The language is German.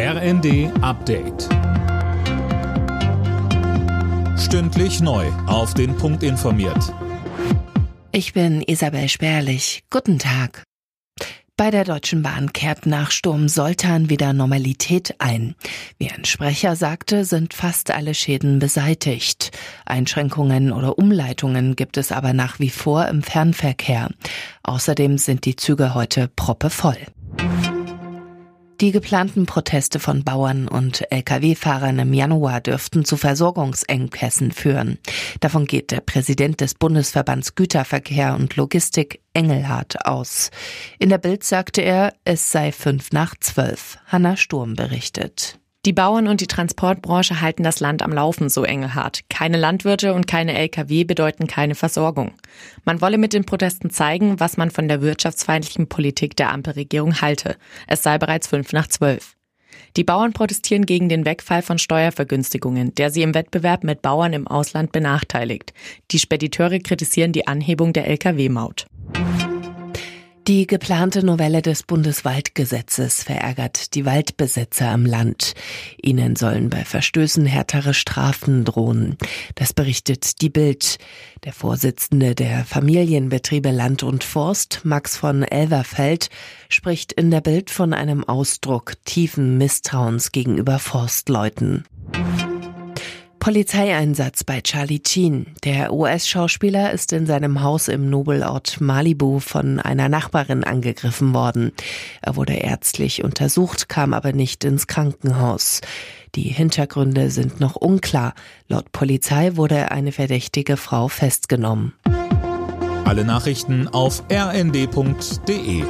RND Update. Stündlich neu. Auf den Punkt informiert. Ich bin Isabel Spärlich. Guten Tag. Bei der Deutschen Bahn kehrt nach Sturm Soltan wieder Normalität ein. Wie ein Sprecher sagte, sind fast alle Schäden beseitigt. Einschränkungen oder Umleitungen gibt es aber nach wie vor im Fernverkehr. Außerdem sind die Züge heute proppevoll. Die geplanten Proteste von Bauern und Lkw-Fahrern im Januar dürften zu Versorgungsengpässen führen. Davon geht der Präsident des Bundesverbands Güterverkehr und Logistik Engelhardt aus. In der Bild sagte er, es sei fünf nach zwölf. Hanna Sturm berichtet. Die Bauern und die Transportbranche halten das Land am Laufen, so Engelhardt. Keine Landwirte und keine Lkw bedeuten keine Versorgung. Man wolle mit den Protesten zeigen, was man von der wirtschaftsfeindlichen Politik der Ampelregierung halte. Es sei bereits fünf nach zwölf. Die Bauern protestieren gegen den Wegfall von Steuervergünstigungen, der sie im Wettbewerb mit Bauern im Ausland benachteiligt. Die Spediteure kritisieren die Anhebung der Lkw-Maut. Die geplante Novelle des Bundeswaldgesetzes verärgert die Waldbesitzer am Land. Ihnen sollen bei Verstößen härtere Strafen drohen. Das berichtet die Bild. Der Vorsitzende der Familienbetriebe Land und Forst, Max von Elverfeld, spricht in der Bild von einem Ausdruck tiefen Misstrauens gegenüber Forstleuten. Polizeieinsatz bei Charlie Sheen. Der US-Schauspieler ist in seinem Haus im Nobelort Malibu von einer Nachbarin angegriffen worden. Er wurde ärztlich untersucht, kam aber nicht ins Krankenhaus. Die Hintergründe sind noch unklar. Laut Polizei wurde eine verdächtige Frau festgenommen. Alle Nachrichten auf rnd.de